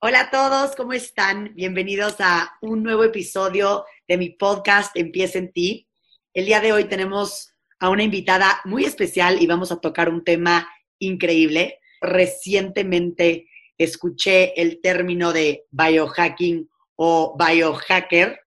Hola a todos, ¿cómo están? Bienvenidos a un nuevo episodio de mi podcast Empieza en ti. El día de hoy tenemos a una invitada muy especial y vamos a tocar un tema increíble. Recientemente escuché el término de biohacking o biohacker.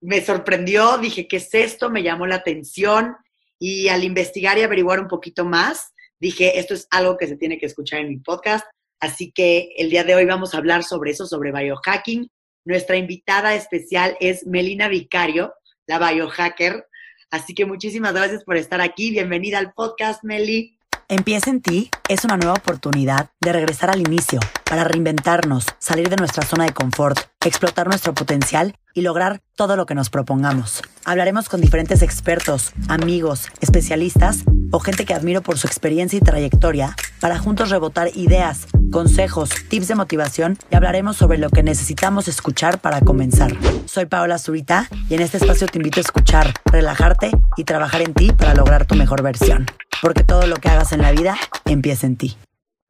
Me sorprendió, dije, ¿qué es esto? Me llamó la atención y al investigar y averiguar un poquito más, dije, esto es algo que se tiene que escuchar en mi podcast. Así que el día de hoy vamos a hablar sobre eso, sobre biohacking. Nuestra invitada especial es Melina Vicario, la biohacker. Así que muchísimas gracias por estar aquí. Bienvenida al podcast, Meli. Empieza en ti es una nueva oportunidad de regresar al inicio, para reinventarnos, salir de nuestra zona de confort, explotar nuestro potencial y lograr todo lo que nos propongamos. Hablaremos con diferentes expertos, amigos, especialistas o gente que admiro por su experiencia y trayectoria para juntos rebotar ideas, consejos, tips de motivación y hablaremos sobre lo que necesitamos escuchar para comenzar. Soy Paola Zurita y en este espacio te invito a escuchar, relajarte y trabajar en ti para lograr tu mejor versión porque todo lo que hagas en la vida empieza en ti.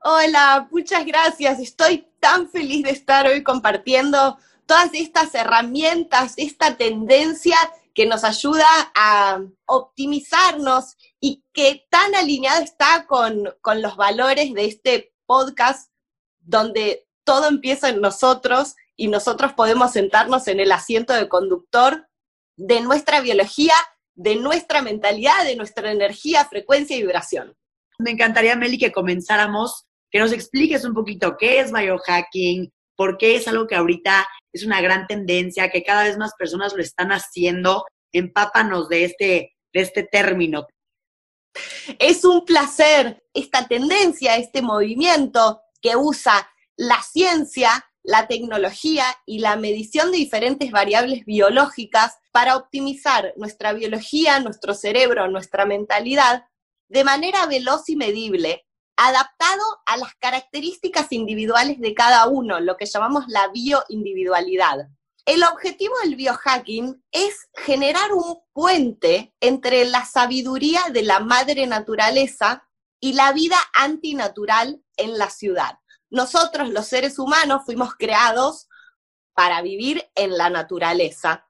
Hola, muchas gracias. Estoy tan feliz de estar hoy compartiendo todas estas herramientas, esta tendencia que nos ayuda a optimizarnos y que tan alineado está con, con los valores de este podcast donde todo empieza en nosotros y nosotros podemos sentarnos en el asiento de conductor de nuestra biología de nuestra mentalidad, de nuestra energía, frecuencia y vibración. Me encantaría, Meli, que comenzáramos, que nos expliques un poquito qué es biohacking, por qué es algo que ahorita es una gran tendencia, que cada vez más personas lo están haciendo. Empápanos de este, de este término. Es un placer esta tendencia, este movimiento que usa la ciencia la tecnología y la medición de diferentes variables biológicas para optimizar nuestra biología, nuestro cerebro, nuestra mentalidad de manera veloz y medible, adaptado a las características individuales de cada uno, lo que llamamos la bioindividualidad. El objetivo del biohacking es generar un puente entre la sabiduría de la madre naturaleza y la vida antinatural en la ciudad. Nosotros, los seres humanos, fuimos creados para vivir en la naturaleza.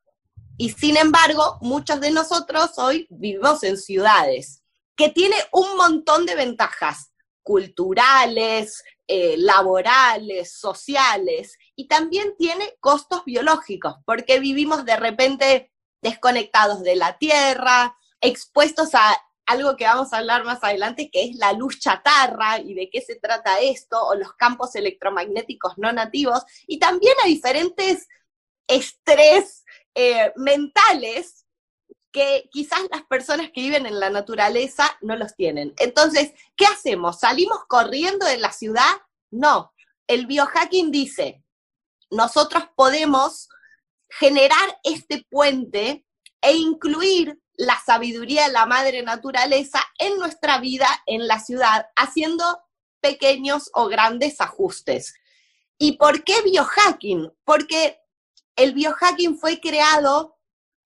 Y sin embargo, muchos de nosotros hoy vivimos en ciudades, que tiene un montón de ventajas culturales, eh, laborales, sociales, y también tiene costos biológicos, porque vivimos de repente desconectados de la tierra, expuestos a algo que vamos a hablar más adelante, que es la luz chatarra y de qué se trata esto, o los campos electromagnéticos no nativos, y también a diferentes estrés eh, mentales que quizás las personas que viven en la naturaleza no los tienen. Entonces, ¿qué hacemos? ¿Salimos corriendo de la ciudad? No. El biohacking dice, nosotros podemos generar este puente e incluir la sabiduría de la madre naturaleza en nuestra vida en la ciudad, haciendo pequeños o grandes ajustes. ¿Y por qué biohacking? Porque el biohacking fue creado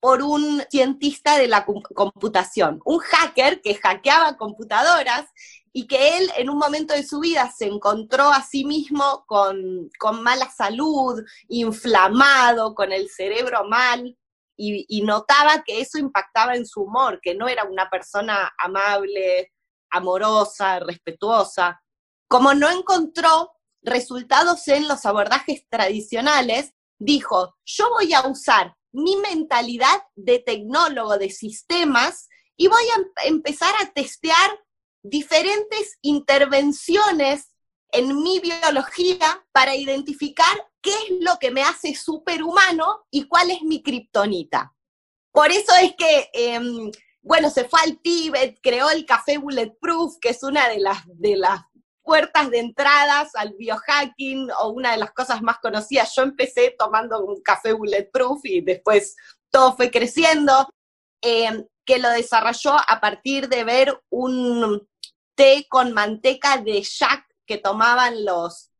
por un cientista de la computación, un hacker que hackeaba computadoras y que él en un momento de su vida se encontró a sí mismo con, con mala salud, inflamado, con el cerebro mal, y, notaba que eso impactaba en su humor, que no era una persona amable, amorosa, respetuosa. Como no encontró resultados en los abordajes tradicionales, dijo, yo voy a usar mi mentalidad de tecnólogo de sistemas y voy a empezar a testear diferentes intervenciones en mi biología para identificar qué es lo que me hace superhumano y cuál es mi kriptonita. Por eso es que, em, bueno, se fue al Tíbet, creó el café Bulletproof, que es una de las, de las puertas de entradas al biohacking o una de las cosas más conocidas. Yo empecé tomando un café Bulletproof y después todo fue creciendo, em, que lo desarrolló a partir de ver un té con manteca de yak que tomaban los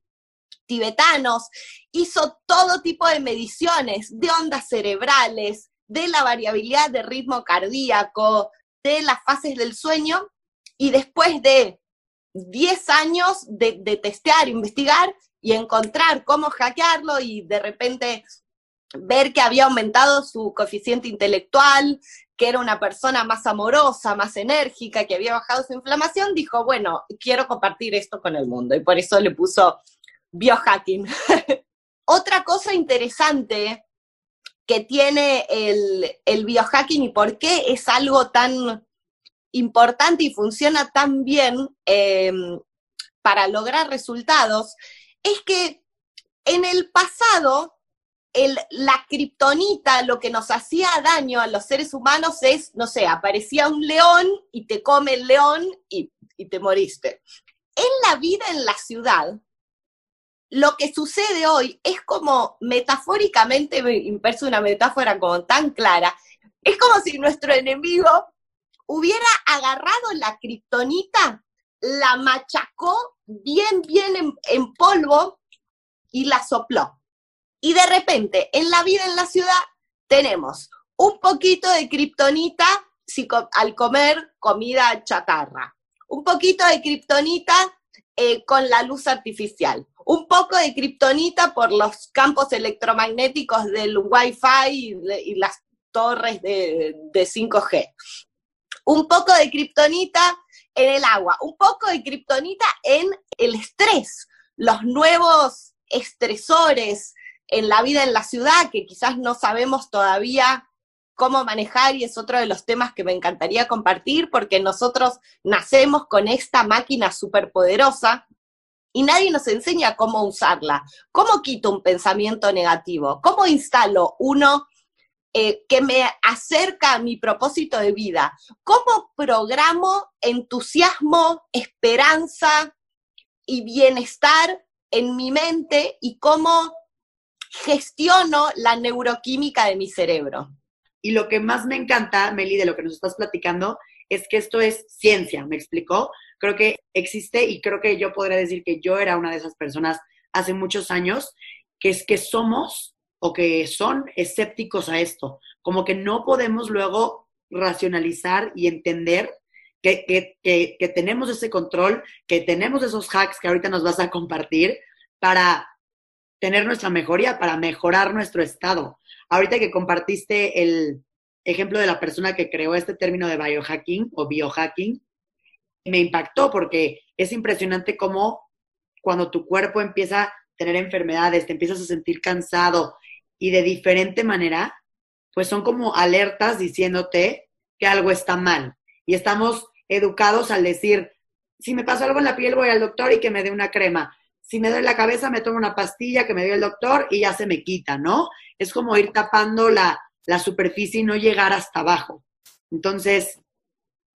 tibetanos, hizo todo tipo de mediciones de ondas cerebrales, de la variabilidad de ritmo cardíaco, de las fases del sueño, y después de 10 años de, de testear, investigar, y encontrar cómo hackearlo y de repente ver que había aumentado su coeficiente intelectual, que era una persona más amorosa, más enérgica, que había bajado su inflamación, dijo, bueno, quiero compartir esto con el mundo. Y por eso le puso biohacking. Otra cosa interesante que tiene el, el biohacking y por qué es algo tan importante y funciona tan bien em, para lograr resultados, es que en el pasado la kriptonita, lo que nos hacía daño a los seres humanos es, no sé, aparecía un león y te come el león y, te moriste. En la vida en la ciudad, lo que sucede hoy es como metafóricamente, me una metáfora como tan clara, es como si nuestro enemigo hubiera agarrado la kriptonita, la machacó bien, bien en polvo y la sopló. Y de repente, en la vida en la ciudad, tenemos un poquito de kriptonita al comer comida chatarra, un poquito de kriptonita eh, con la luz artificial, un poco de kriptonita por los campos electromagnéticos del Wi-Fi y, las torres de, de 5G, un poco de kriptonita en el agua, un poco de kriptonita en el estrés, los nuevos estresores, en la vida en la ciudad que quizás no sabemos todavía cómo manejar y es otro de los temas que me encantaría compartir porque nosotros nacemos con esta máquina superpoderosa y nadie nos enseña cómo usarla. ¿Cómo quito un pensamiento negativo? ¿Cómo instalo uno eh, que me acerca a mi propósito de vida? ¿Cómo programo entusiasmo, esperanza y bienestar en mi mente y cómo gestiono la neuroquímica de mi cerebro. Y lo que más me encanta, Meli, de lo que nos estás platicando, es que esto es ciencia, ¿me explicó? Creo que existe y creo que yo podría decir que yo era una de esas personas hace muchos años que es que somos o que son escépticos a esto, como que no podemos luego racionalizar y entender que, que, que tenemos ese control, que tenemos esos hacks que ahorita nos vas a compartir para tener nuestra mejoría, para mejorar nuestro estado. Ahorita que compartiste el ejemplo de la persona que creó este término de biohacking o biohacking, me impactó porque es impresionante cómo cuando tu cuerpo empieza a tener enfermedades, te empiezas a sentir cansado y de diferente manera, pues son como alertas diciéndote que algo está mal. Y estamos educados al decir, si me pasa algo en la piel voy al doctor y que me dé una crema si me duele la cabeza, me tomo una pastilla que me dio el doctor y ya se me quita, ¿no? Es como ir tapando la, la superficie y no llegar hasta abajo. Entonces,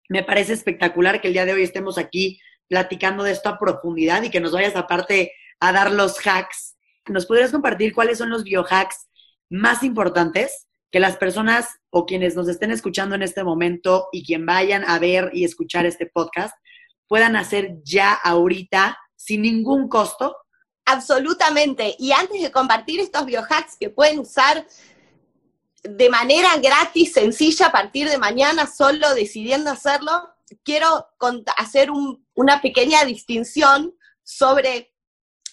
me parece espectacular que el día de hoy estemos aquí platicando de esto a profundidad y que nos vayas aparte a dar los hacks. ¿Nos podrías compartir cuáles son los biohacks más importantes que las personas o quienes nos estén escuchando en este momento y quien vayan a ver y escuchar este podcast puedan hacer ya ahorita sin ningún costo? Absolutamente. Y antes de compartir estos biohacks que pueden usar de manera gratis, sencilla, a partir de mañana, solo decidiendo hacerlo, quiero hacer una pequeña distinción sobre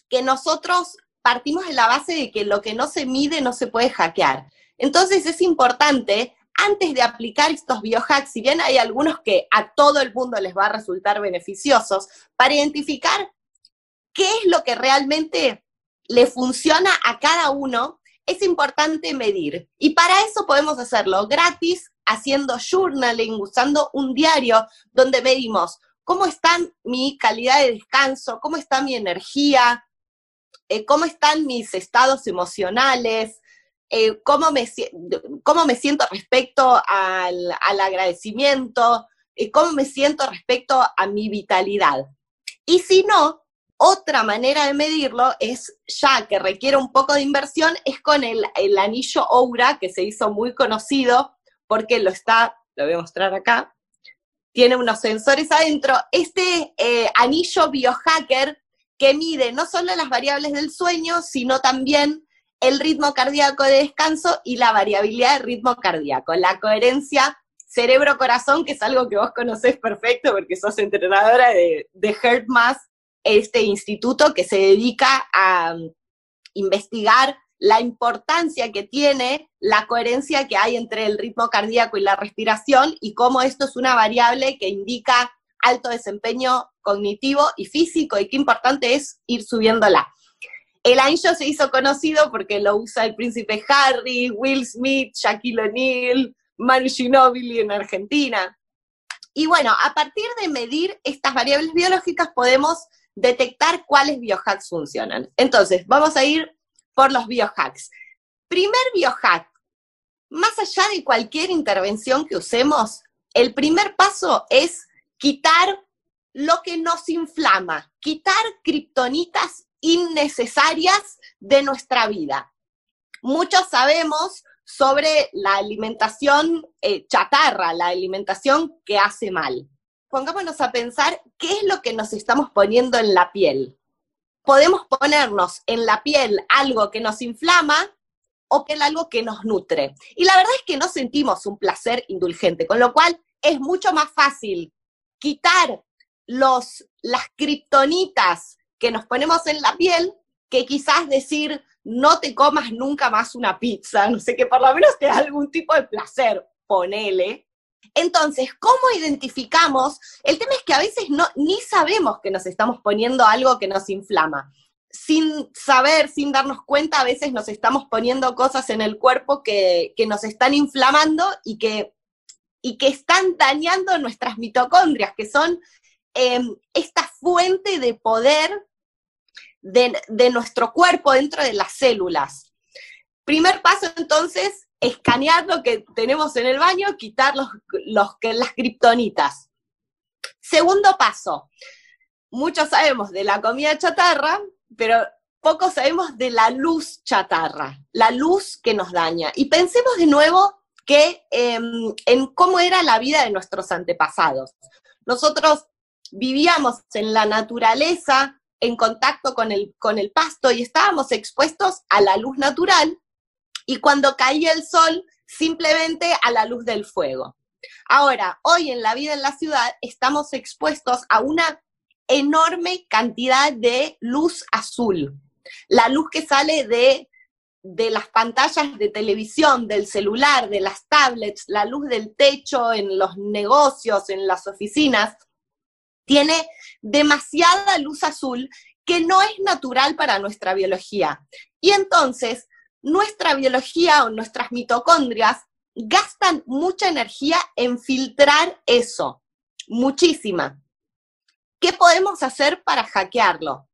que nosotros partimos de la base de que lo que no se mide no se puede hackear. Entonces es importante, antes de aplicar estos biohacks, si bien hay algunos que a todo el mundo les va a resultar beneficiosos, para identificar qué es lo que realmente le funciona a cada uno, es importante medir. Y para eso podemos hacerlo gratis, haciendo journaling, usando un diario donde medimos cómo está mi calidad de descanso, cómo está mi energía, eh, cómo están mis estados emocionales, eh, cómo, me, cómo, me, siento respecto al, agradecimiento, eh, cómo me siento respecto a mi vitalidad. Y si no, otra manera de medirlo es, ya que requiere un poco de inversión, es con el, anillo Oura, que se hizo muy conocido porque lo está, lo voy a mostrar acá, tiene unos sensores adentro. Este eh, anillo biohacker que mide no solo las variables del sueño, sino también el ritmo cardíaco de descanso y la variabilidad de ritmo cardíaco, la coherencia cerebro-corazón, que es algo que vos conocés perfecto porque sos entrenadora de, de HeartMath este instituto que se dedica a um, investigar la importancia que tiene la coherencia que hay entre el ritmo cardíaco y la respiración y cómo esto es una variable que indica alto desempeño cognitivo y físico y qué importante es ir subiéndola. El anillo se hizo conocido porque lo usa el príncipe Harry, Will Smith, Shaquille O'Neal, Manu Ginóbili en Argentina. Y bueno, a partir de medir estas variables biológicas podemos detectar cuáles biohacks funcionan. Entonces, vamos a ir por los biohacks. Primer biohack, más allá de cualquier intervención que usemos, el primer paso es quitar lo que nos inflama, quitar kriptonitas innecesarias de nuestra vida. Muchos sabemos sobre la alimentación eh, chatarra, la alimentación que hace mal. Pongámonos a pensar qué es lo que nos estamos poniendo en la piel. Podemos ponernos en la piel algo que nos inflama o que algo que nos nutre. Y la verdad es que no sentimos un placer indulgente, con lo cual es mucho más fácil quitar los, las kriptonitas que nos ponemos en la piel que quizás decir, no te comas nunca más una pizza, no sé, que por lo menos te da algún tipo de placer, ponele. Entonces, ¿cómo identificamos? El tema es que a veces no, ni sabemos que nos estamos poniendo algo que nos inflama. Sin saber, sin darnos cuenta, a veces nos estamos poniendo cosas en el cuerpo que, nos están inflamando y que, y que están dañando nuestras mitocondrias, que son em, esta fuente de poder de, nuestro cuerpo dentro de las células. Primer paso entonces, escanear lo que tenemos en el baño, quitar los, los, las kriptonitas. Segundo paso, muchos sabemos de la comida chatarra, pero poco sabemos de la luz chatarra, la luz que nos daña. Y pensemos de nuevo que em, en cómo era la vida de nuestros antepasados. Nosotros vivíamos en la naturaleza, en contacto con el, con el pasto y estábamos expuestos a la luz natural y cuando caía el sol, simplemente a la luz del fuego. Ahora, hoy en la vida en la ciudad estamos expuestos a una enorme cantidad de luz azul. La luz que sale de, de las pantallas de televisión, del celular, de las tablets, la luz del techo en los negocios, en las oficinas, tiene demasiada luz azul que no es natural para nuestra biología. Y entonces, nuestra biología o nuestras mitocondrias gastan mucha energía en filtrar eso, muchísima. ¿Qué podemos hacer para hackearlo?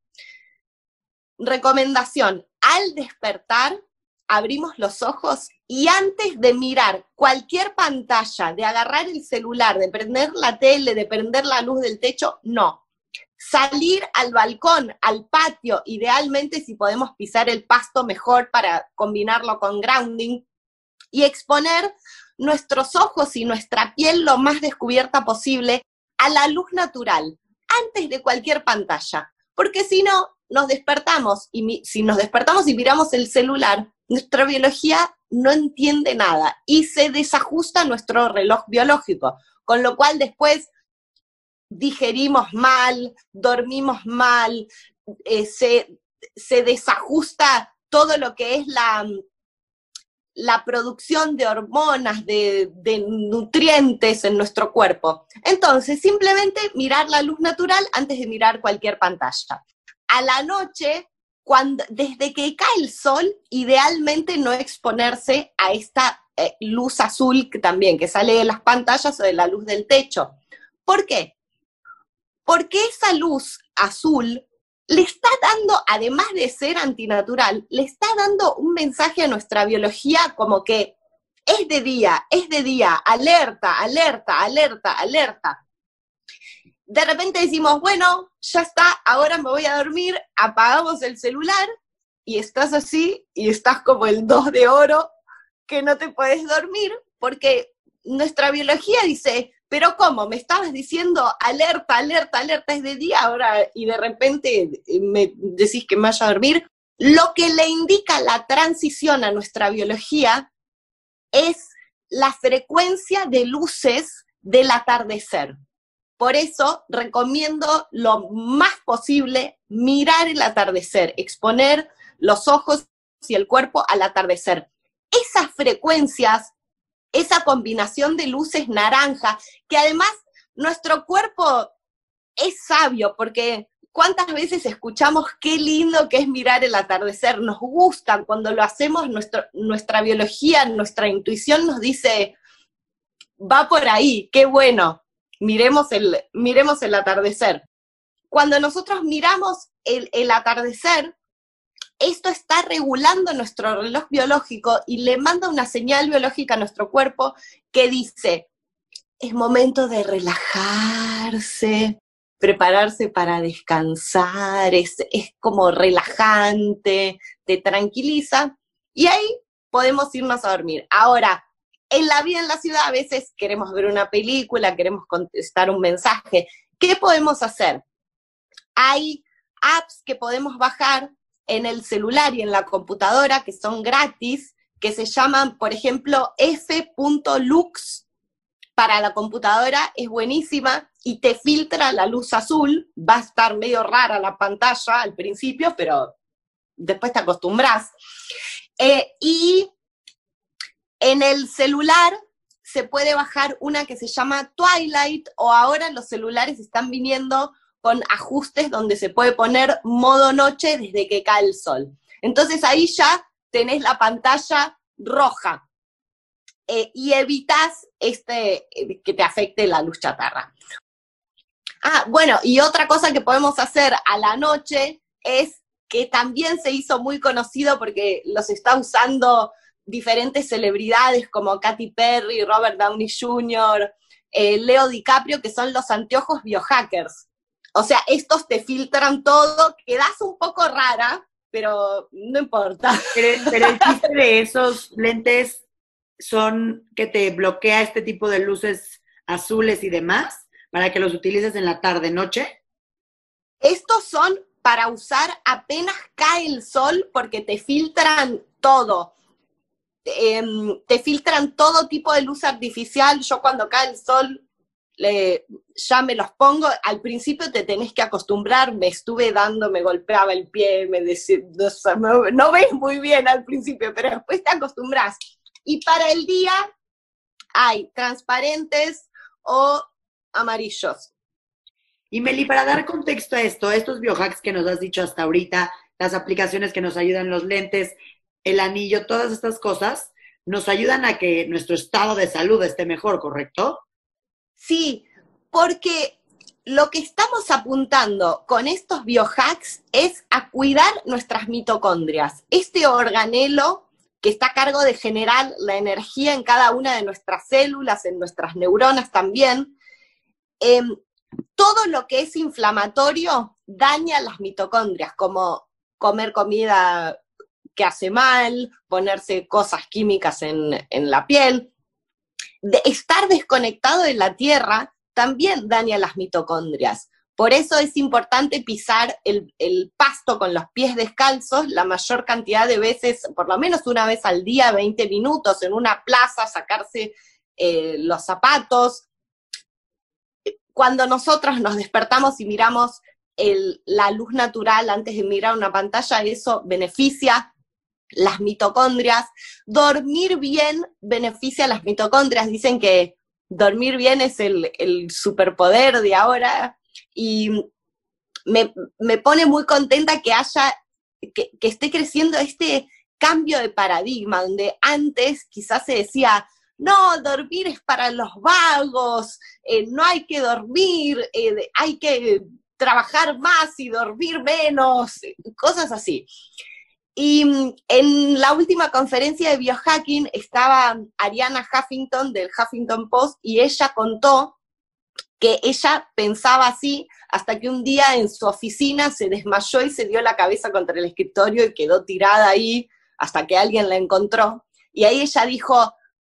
Recomendación, al despertar, abrimos los ojos y antes de mirar cualquier pantalla, de agarrar el celular, de prender la tele, de prender la luz del techo, no. Salir al balcón, al patio, idealmente si podemos pisar el pasto mejor para combinarlo con grounding y exponer nuestros ojos y nuestra piel lo más descubierta posible a la luz natural, antes de cualquier pantalla. Porque si no, nos despertamos y si nos despertamos y miramos el celular, nuestra biología no entiende nada y se desajusta nuestro reloj biológico, con lo cual después digerimos mal, dormimos mal, eh, se, desajusta todo lo que es la, la producción de hormonas, de, de, nutrientes en nuestro cuerpo. Entonces, simplemente mirar la luz natural antes de mirar cualquier pantalla. A la noche cuando, desde que cae el sol, idealmente no exponerse a esta eh, luz azul que también, que sale de las pantallas o de la luz del techo. ¿Por qué? Porque esa luz azul le está dando, además de ser antinatural, le está dando un mensaje a nuestra biología como que es de día, es de día, alerta, alerta, alerta, alerta de repente decimos, bueno, ya está, ahora me voy a dormir, apagamos el celular y estás así y estás como el dos de oro que no te puedes dormir porque nuestra biología dice, pero ¿cómo? Me estabas diciendo alerta, alerta, alerta, es de día ahora y de repente me decís que me vaya a dormir. Lo que le indica la transición a nuestra biología es la frecuencia de luces del atardecer. Por eso recomiendo lo más posible mirar el atardecer, exponer los ojos y el cuerpo al atardecer. Esas frecuencias, esa combinación de luces naranja, que además nuestro cuerpo es sabio, porque cuántas veces escuchamos qué lindo que es mirar el atardecer, nos gusta, cuando lo hacemos, nuestra biología, nuestra intuición nos dice, va por ahí, qué bueno miremos el, miremos el atardecer. Cuando nosotros miramos el, el atardecer, esto está regulando nuestro reloj biológico y le manda una señal biológica a nuestro cuerpo que dice, es momento de relajarse, prepararse para descansar, es, es, como relajante, te tranquiliza, y ahí podemos irnos a dormir. Ahora, en la vida en la ciudad a veces queremos ver una película, queremos contestar un mensaje. ¿Qué podemos hacer? Hay apps que podemos bajar en el celular y en la computadora que son gratis, que se llaman, por ejemplo, f.lux para la computadora, es buenísima y te filtra la luz azul. Va a estar medio rara la pantalla al principio, pero después te acostumbras. Eh, y en el celular se puede bajar una que se llama Twilight o ahora los celulares están viniendo con ajustes donde se puede poner modo noche desde que cae el sol. Entonces ahí ya tenés la pantalla roja eh, y evitas este, eh, que te afecte la luz chatarra. Ah, bueno, y otra cosa que podemos hacer a la noche es que también se hizo muy conocido porque los está usando diferentes celebridades como Katy Perry, Robert Downey Jr., eh, Leo DiCaprio, que son los anteojos biohackers. O sea, estos te filtran todo, quedas un poco rara, pero no importa. Pero, el chiste de esos lentes son que te bloquea este tipo de luces azules y demás para que los utilices en la tarde, noche. Estos son para usar apenas cae el sol porque te filtran todo. Em, te filtran todo tipo de luz artificial. Yo cuando cae el sol le, ya me los pongo. Al principio te tenés que acostumbrar, me estuve dando, me golpeaba el pie, me decía, no, no ves muy bien al principio, pero después te acostumbras. Y para el día hay transparentes o amarillos. Y Meli, para dar contexto a esto, estos biohacks que nos has dicho hasta ahorita, las aplicaciones que nos ayudan los lentes, el anillo, todas estas cosas nos ayudan a que nuestro estado de salud esté mejor, ¿correcto? Sí, porque lo que estamos apuntando con estos biohacks es a cuidar nuestras mitocondrias. Este organelo que está a cargo de generar la energía en cada una de nuestras células, en nuestras neuronas también, em, todo lo que es inflamatorio daña las mitocondrias, como comer comida que hace mal, ponerse cosas químicas en, la piel. Estar desconectado de la tierra también daña las mitocondrias. Por eso es importante pisar el, pasto con los pies descalzos la mayor cantidad de veces, por lo menos una vez al día, 20 minutos, en una plaza, sacarse eh, los zapatos. Cuando nosotros nos despertamos y miramos la luz natural antes de mirar una pantalla, eso beneficia las mitocondrias. Dormir bien beneficia a las mitocondrias. Dicen que dormir bien es el, superpoder de ahora y me, pone muy contenta que haya, que, esté creciendo este cambio de paradigma, donde antes quizás se decía, no, dormir es para los vagos, eh, no hay que dormir, eh, hay que trabajar más y dormir menos, cosas así. Y mm, en la última conferencia de biohacking estaba Ariana Huffington del Huffington Post y ella contó que ella pensaba así hasta que un día en su oficina se desmayó y se dio la cabeza contra el escritorio y quedó tirada ahí hasta que alguien la encontró. Y ahí ella dijo,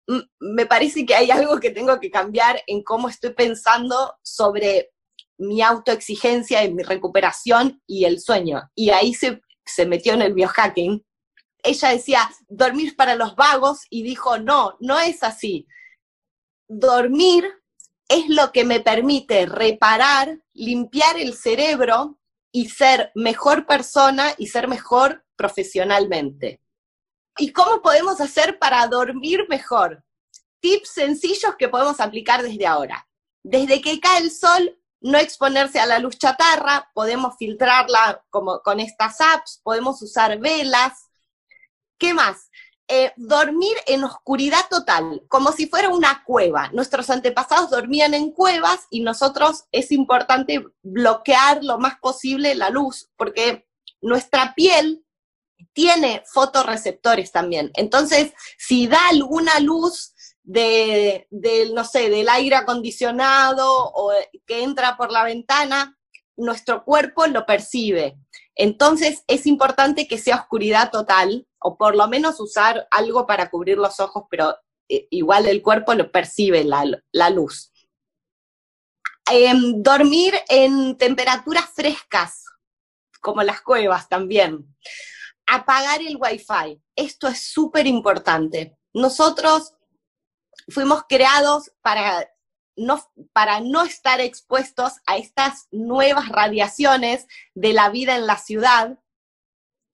mm, me parece que hay algo que tengo que cambiar en cómo estoy pensando sobre mi autoexigencia y mi recuperación y el sueño. Y ahí se se metió en el biohacking, ella decía, dormir para los vagos y dijo, no, no es así. Dormir es lo que me permite reparar, limpiar el cerebro y ser mejor persona y ser mejor profesionalmente. ¿Y cómo podemos hacer para dormir mejor? Tips sencillos que podemos aplicar desde ahora. Desde que cae el sol, no exponerse a la luz chatarra, podemos filtrarla como con estas apps, podemos usar velas. ¿Qué más? Eh, dormir en oscuridad total, como si fuera una cueva. Nuestros antepasados dormían en cuevas y nosotros es importante bloquear lo más posible la luz, porque nuestra piel tiene fotorreceptores también. Entonces, si da alguna luz de, no sé, del aire acondicionado o que entra por la ventana, nuestro cuerpo lo percibe. Entonces es importante que sea oscuridad total, o por lo menos usar algo para cubrir los ojos, pero eh, igual el cuerpo lo percibe la, luz. Em, dormir en temperaturas frescas, como las cuevas también. Apagar el wifi. Esto es súper importante. Nosotros fuimos creados para no, para no estar expuestos a estas nuevas radiaciones de la vida en la ciudad,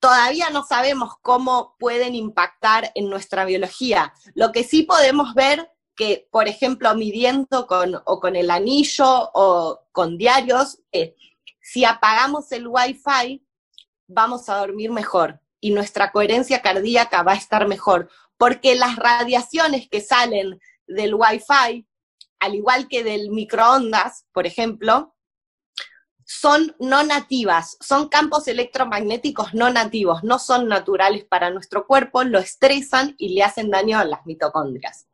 todavía no sabemos cómo pueden impactar en nuestra biología. Lo que sí podemos ver que, por ejemplo, midiendo con, o con el anillo o con diarios, eh, si apagamos el wifi, vamos a dormir mejor y nuestra coherencia cardíaca va a estar mejor, porque las radiaciones que salen del Wi-Fi, al igual que del microondas, por ejemplo, son no nativas, son campos electromagnéticos no nativos, no son naturales para nuestro cuerpo, lo estresan y le hacen daño a las mitocondrias.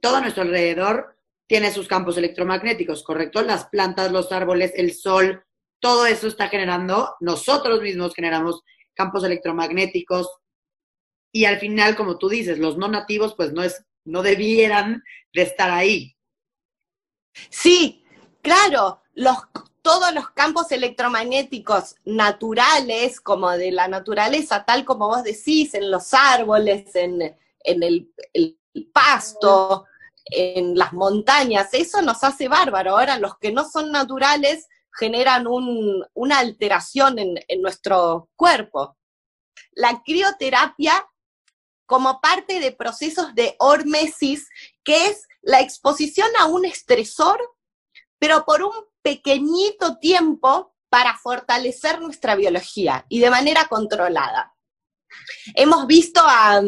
Todo nuestro alrededor tiene sus campos electromagnéticos, ¿correcto? Las plantas, los árboles, el sol, todo eso está generando, nosotros mismos generamos campos electromagnéticos y al final, como tú dices, los no nativos pues no es no debieran de estar ahí. Sí, claro, los, todos los campos electromagnéticos naturales, como de la naturaleza, tal como vos decís, en los árboles, en, el, pasto, en las montañas, eso nos hace bárbaro. Ahora, los que no son naturales generan una alteración en, en nuestro cuerpo. La crioterapia como parte de procesos de hormesis, que es la exposición a un estresor, pero por un pequeñito tiempo para fortalecer nuestra biología y de manera controlada. Hemos visto a,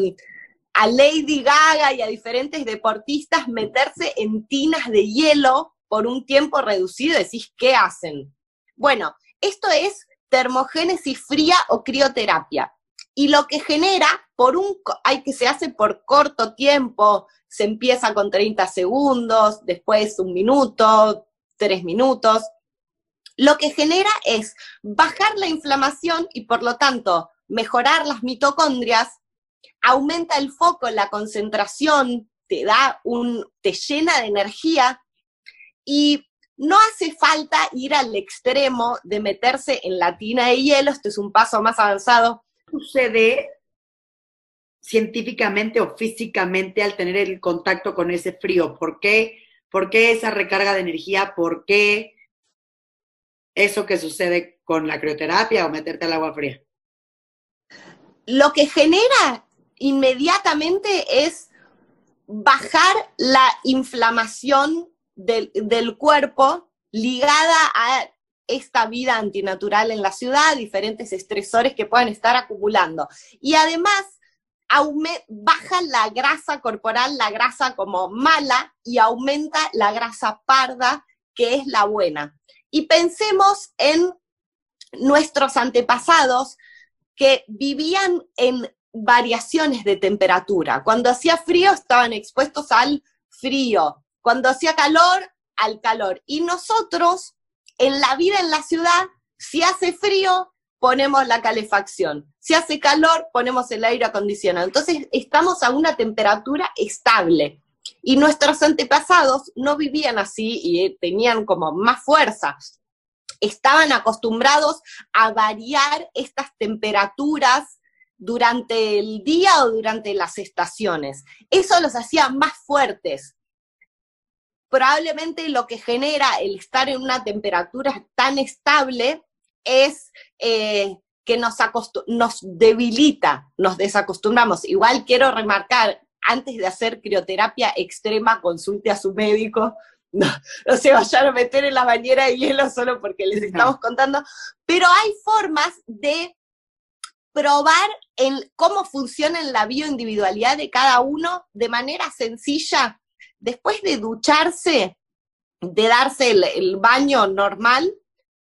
Lady Gaga y a diferentes deportistas meterse en tinas de hielo por un tiempo reducido, decís, ¿qué hacen? Bueno, esto es termogénesis fría o crioterapia y lo que genera por un hay que se hace por corto tiempo, se empieza con 30 segundos, después un minuto, tres minutos. Lo que genera es bajar la inflamación y por lo tanto mejorar las mitocondrias, aumenta el foco, la concentración, te da un te llena de energía y no hace falta ir al extremo de meterse en la tina de hielo, este es un paso más avanzado sucede científicamente o físicamente al tener el contacto con ese frío? ¿Por qué, ¿Por qué esa recarga de energía? ¿Por qué eso que sucede con la crioterapia o meterte al agua fría? Lo que genera inmediatamente es bajar la inflamación del, del cuerpo ligada a esta vida antinatural en la ciudad, diferentes estresores que puedan estar acumulando. Y además, baja la grasa corporal, la grasa como mala, y aumenta la grasa parda, que es la buena. Y pensemos en nuestros antepasados que vivían en variaciones de temperatura. Cuando hacía frío estaban expuestos al frío, cuando hacía calor, al calor. Y nosotros en la vida en la ciudad, si hace frío, ponemos la calefacción. Si hace calor, ponemos el aire acondicionado. Entonces, estamos a una temperatura estable. Y nuestros antepasados no vivían así y tenían como más fuerza. Estaban acostumbrados a variar estas temperaturas durante el día o durante las estaciones. Eso los hacía más fuertes. probablemente lo que genera el estar en una temperatura tan estable es eh, que nos, nos debilita, nos desacostumbramos. Igual quiero remarcar, antes de hacer crioterapia extrema, consulte a su médico, no, se vayan a meter en la bañera de hielo solo porque les estamos contando, pero hay formas de probar en cómo funciona la bioindividualidad de cada uno de manera sencilla, después de ducharse, de darse el baño normal,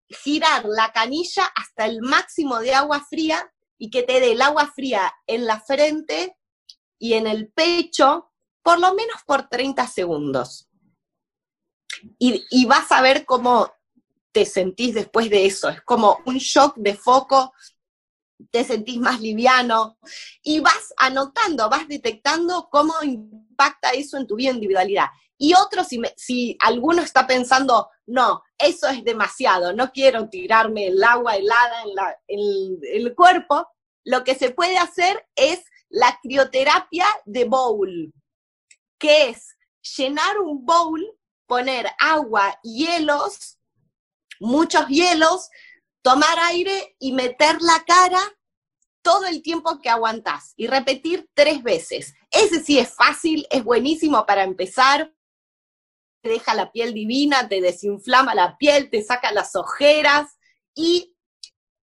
girar la canilla hasta el máximo de agua fría y que te dé el agua fría en la frente y en el pecho, por lo menos por 30 segundos. Y, vas a ver cómo te sentís después de eso. Es como un shock de foco, te sentís más liviano y vas anotando, vas detectando cómo impacta eso en tu vida individualidad. Y otro, si, si alguno está pensando, no, eso es demasiado, no quiero tirarme el agua helada en, el cuerpo, lo que se puede hacer es la crioterapia de bowl, que es llenar un bowl, poner agua, hielos, muchos hielos, tomar aire y meter la cara todo el tiempo que aguantás y repetir tres veces. Ese sí es fácil, es buenísimo para empezar, deja la piel divina, te desinflama la piel, te saca las ojeras y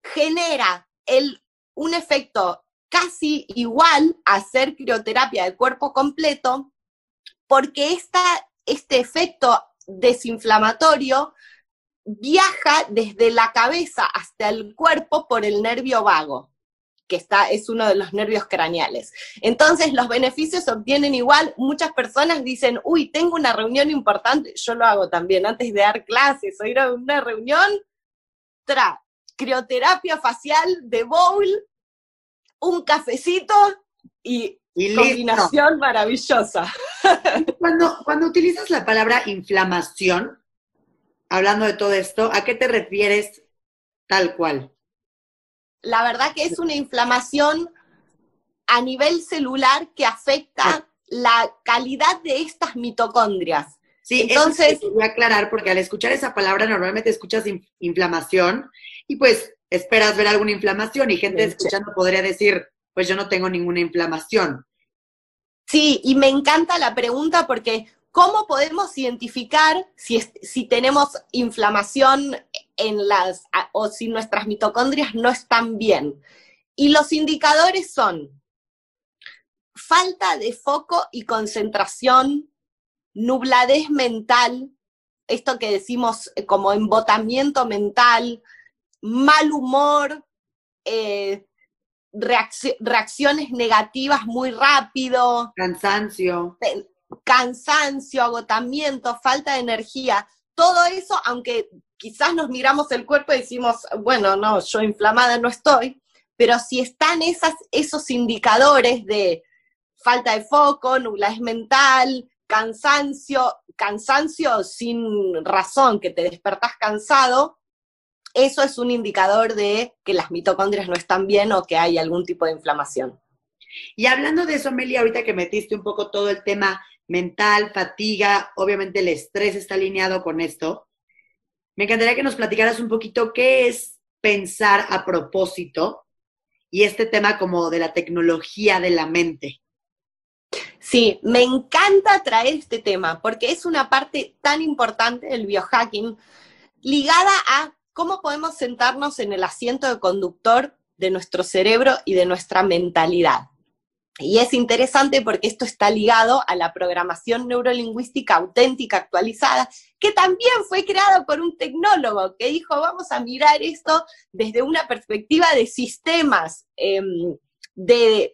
genera el, un efecto casi igual a hacer crioterapia de cuerpo completo, porque esta, este efecto desinflamatorio viaja desde la cabeza hasta el cuerpo por el nervio vago que está, es uno de los nervios craneales. Entonces, los beneficios se obtienen igual. Muchas personas dicen, uy, tengo una reunión importante. Yo lo hago también antes de dar clases o ir a una reunión. Tra, crioterapia facial de bowl, un cafecito y, combinación maravillosa. Cuando, cuando utilizas la palabra inflamación, hablando de todo esto, ¿a qué te refieres tal cual? La verdad que es una inflamación a nivel celular que afecta la calidad de estas mitocondrias. Sí, entonces voy a aclarar porque al escuchar esa palabra normalmente escuchas inflamación y pues esperas ver alguna inflamación y gente escuchando podría decir, pues yo no tengo ninguna inflamación. Sí, y me encanta la pregunta porque ¿cómo podemos identificar si, si tenemos inflamación en las, o si nuestras mitocondrias no están bien. Y los indicadores son falta de foco y concentración, nubladez mental, esto que decimos eh, como embotamiento mental, mal humor, eh, reacciones negativas muy rápido. Cansancio. Cansancio, agotamiento, falta de energía. Todo eso, aunque quizás nos miramos el cuerpo y decimos, bueno, no, yo inflamada no estoy, pero si están esos indicadores de falta de foco, nublaje mental, cansancio, cansancio sin razón, que te despertás cansado, eso es un indicador de que las mitocondrias no están bien o que hay algún tipo de inflamación. Y hablando de eso, Meli, ahorita que metiste un poco todo el tema mental, fatiga, obviamente el estrés está alineado con esto. Me encantaría que nos platicaras un poquito qué es pensar a propósito y este tema como de la tecnología de la mente. Sí, me encanta traer este tema porque es una parte tan importante del biohacking ligada a cómo podemos sentarnos en el asiento de conductor de nuestro cerebro y de nuestra mentalidad. Y es interesante porque esto está ligado a la programación neurolingüística auténtica actualizada, que también fue creada por un tecnólogo que dijo, vamos a mirar esto desde una perspectiva de sistemas, em, de,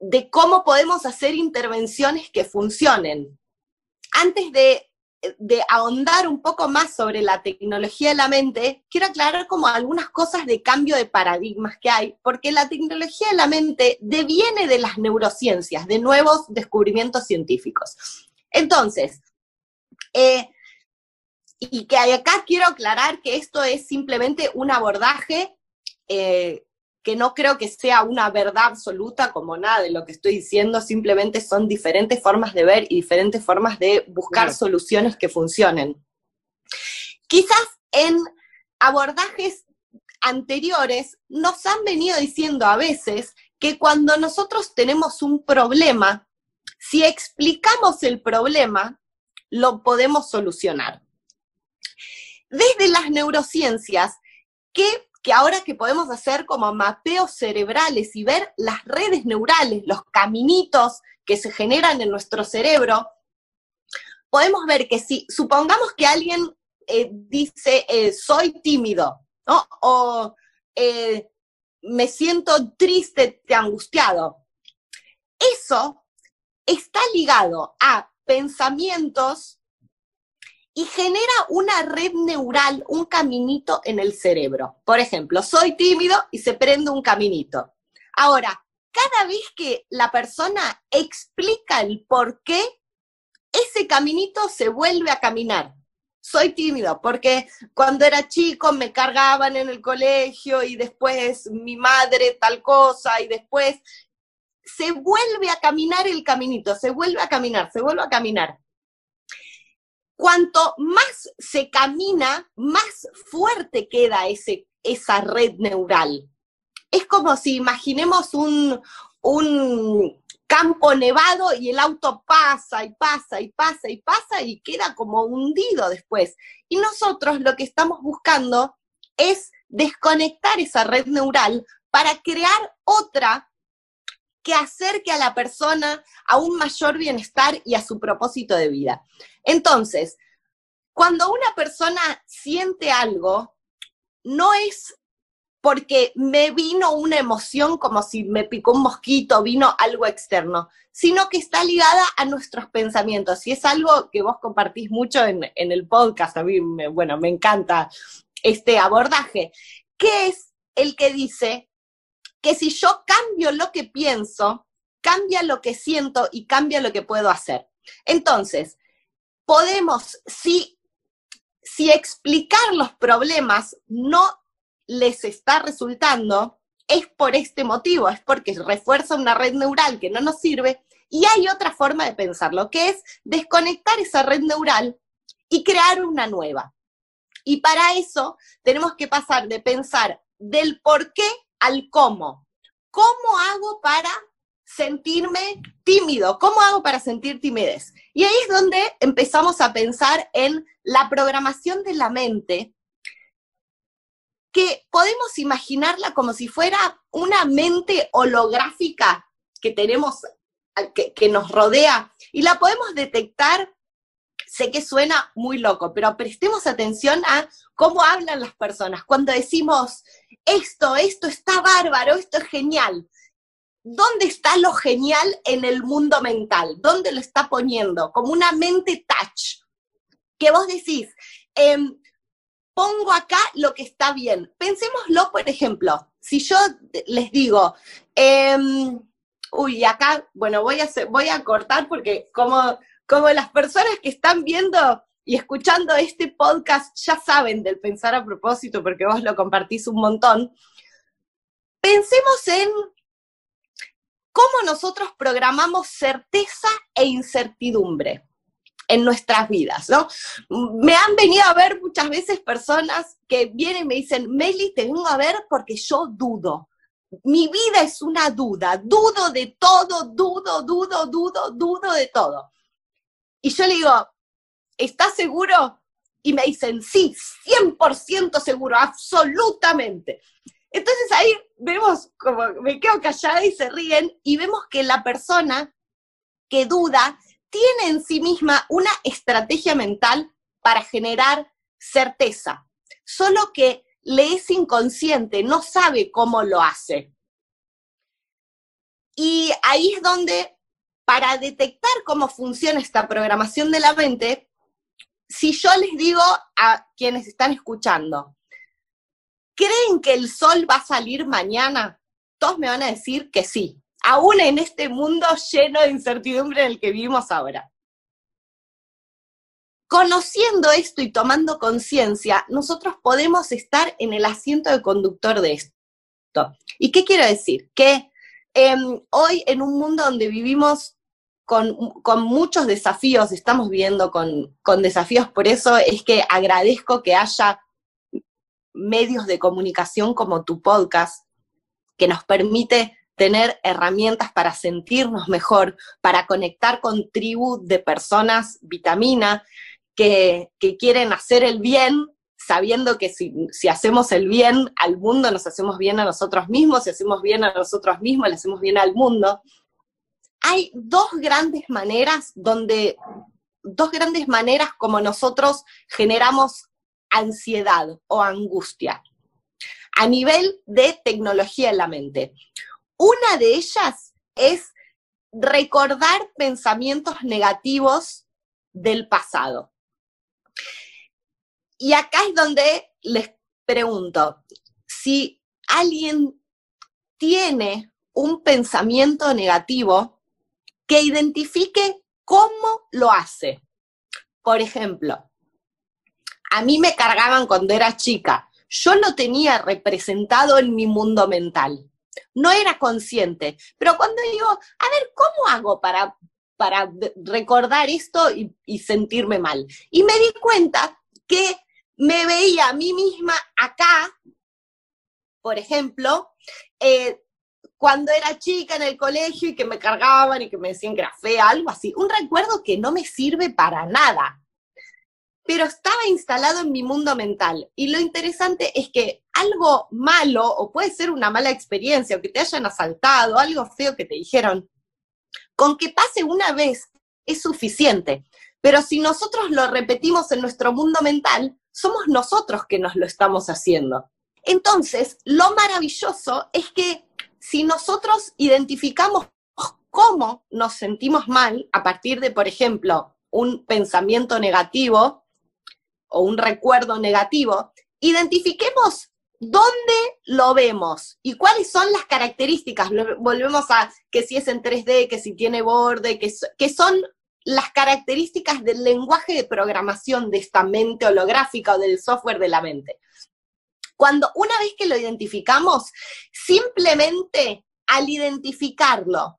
de cómo podemos hacer intervenciones que funcionen. Antes de de ahondar un poco más sobre la tecnología de la mente, quiero aclarar como algunas cosas de cambio de paradigmas que hay, porque la tecnología de la mente deviene de las neurociencias, de nuevos descubrimientos científicos. Entonces, eh, y que acá quiero aclarar que esto es simplemente un abordaje eh, que no creo que sea una verdad absoluta como nada de lo que estoy diciendo, simplemente son diferentes formas de ver y diferentes formas de buscar soluciones que funcionen. Quizás en abordajes anteriores nos han venido diciendo a veces que cuando nosotros tenemos un problema, si explicamos el problema, lo podemos solucionar. Desde las neurociencias, que, que ahora que podemos hacer como mapeos cerebrales y ver las redes neurales, los caminitos que se generan en nuestro cerebro, podemos ver que si supongamos que alguien eh, dice eh, soy tímido. O eh, me siento triste, angustiado. Eso está ligado a pensamientos y genera una red neural, un caminito en el cerebro. Por ejemplo, soy tímido y se prende un caminito. Ahora, cada vez que la persona explica el por qué, ese caminito se vuelve a caminar. Soy tímido porque cuando era chico me cargaban en el colegio y después mi madre tal cosa y después se vuelve a caminar el caminito, se vuelve a caminar, se vuelve a caminar. Cuanto más se camina, más fuerte queda ese, esa red neural. Es como si imaginemos un, un campo nevado y el auto pasa y pasa y pasa y pasa y queda como hundido después. Y nosotros lo que estamos buscando es desconectar esa red neural para crear otra que acerque a la persona a un mayor bienestar y a su propósito de vida. Entonces, cuando una persona siente algo, no es porque me vino una emoción como si me picó un mosquito, vino algo externo, sino que está ligada a nuestros pensamientos. Y es algo que vos compartís mucho en, el podcast, a mí, me, bueno, me encanta este abordaje, que es el que dice, que si yo cambio lo que pienso, cambia lo que siento y cambia lo que puedo hacer. Entonces, podemos, si, si explicar los problemas no les está resultando, es por este motivo, es porque refuerza una red neural que no nos sirve y hay otra forma de pensarlo, que es desconectar esa red neural y crear una nueva. Y para eso tenemos que pasar de pensar del por qué al cómo. ¿Cómo hago para sentirme tímido? ¿Cómo hago para sentir timidez? Y ahí es donde empezamos a pensar en la programación de la mente, que podemos imaginarla como si fuera una mente holográfica que tenemos, que, que nos rodea, y la podemos detectar sé que suena muy loco, pero prestemos atención a cómo hablan las personas. Cuando decimos, esto, esto está bárbaro, esto es genial. ¿Dónde está lo genial en el mundo mental? ¿Dónde lo está poniendo? Como una mente touch. Que vos decís, em, pongo acá lo que está bien. Pensémoslo, por ejemplo, si yo les digo, em, uy, acá, bueno, voy a, voy a cortar porque como, como las personas que están viendo y escuchando este podcast ya saben del pensar a propósito porque vos lo compartís un montón, pensemos en cómo nosotros programamos certeza e incertidumbre en nuestras vidas, ¿no? Me han venido a ver muchas veces personas que vienen y me dicen, Meli, te vengo a ver porque yo dudo. Mi vida es una duda, dudo de todo, dudo, dudo, dudo, dudo de todo. Y yo le digo, ¿estás seguro? Y me dicen, sí, 100% seguro, absolutamente. Entonces ahí vemos como me quedo callada y se ríen y vemos que la persona que duda tiene en sí misma una estrategia mental para generar certeza, solo que le es inconsciente, no sabe cómo lo hace. Y ahí es donde, para detectar cómo funciona esta programación de la mente, si yo les digo a quienes están escuchando, ¿creen que el sol va a salir mañana? Todos me van a decir que sí, aún en este mundo lleno de incertidumbre en el que vivimos ahora. Conociendo esto y tomando conciencia, nosotros podemos estar en el asiento de conductor de esto. ¿Y qué quiero decir? Que em, hoy en un mundo donde vivimos con, muchos desafíos, estamos viendo con, desafíos, por eso es que agradezco que haya medios de comunicación como tu podcast, que nos permite tener herramientas para sentirnos mejor, para conectar con tribu de personas vitamina que, quieren hacer el bien, sabiendo que si, si, hacemos el bien al mundo, nos hacemos bien a nosotros mismos, si hacemos bien a nosotros mismos, le hacemos bien al mundo. Hay dos grandes maneras donde, dos grandes maneras como nosotros generamos ansiedad o angustia a nivel de tecnología en la mente. Una de ellas es recordar pensamientos negativos del pasado. Y acá es donde les pregunto, si alguien tiene un pensamiento negativo, que identifique cómo lo hace. Por ejemplo, a mí me cargaban cuando era chica. Yo lo tenía representado en mi mundo mental no era consciente. Pero cuando digo, a ver, ¿cómo hago para, para recordar esto y, sentirme mal? Y me di cuenta que me veía a mí misma acá, por ejemplo, eh, cuando era chica en el colegio y que me cargaban y que me decían que era fea, algo así. Un recuerdo que no me sirve para nada pero estaba instalado en mi mundo mental. Y lo interesante es que algo malo, o puede ser una mala experiencia, o que te hayan asaltado, algo feo que te dijeron, con que pase una vez es suficiente. Pero si nosotros lo repetimos en nuestro mundo mental, somos nosotros que nos lo estamos haciendo. Entonces, lo maravilloso es que si nosotros identificamos cómo nos sentimos mal a partir de, por ejemplo, un pensamiento negativo, o un recuerdo negativo, identifiquemos dónde lo vemos y cuáles son las características. Volvemos a que si es en 3D, que si tiene borde, que, son las características del lenguaje de programación de esta mente holográfica o del software de la mente. Cuando una vez que lo identificamos, simplemente al identificarlo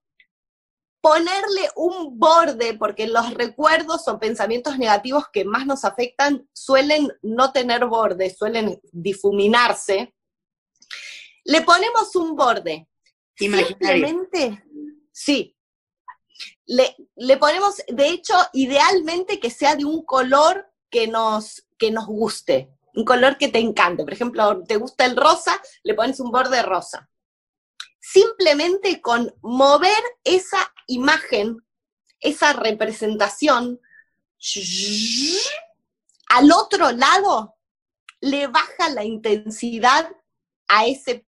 ponerle un borde, porque los recuerdos o pensamientos negativos que más nos afectan suelen no tener borde, suelen difuminarse, le ponemos un borde. Simplemente, sí. Le, le, ponemos, de hecho, idealmente que sea de un color que nos, que nos guste, un color que te encante. Por ejemplo, te gusta el rosa, le pones un borde rosa simplemente con mover esa imagen, esa representación, al otro lado le baja la intensidad a ese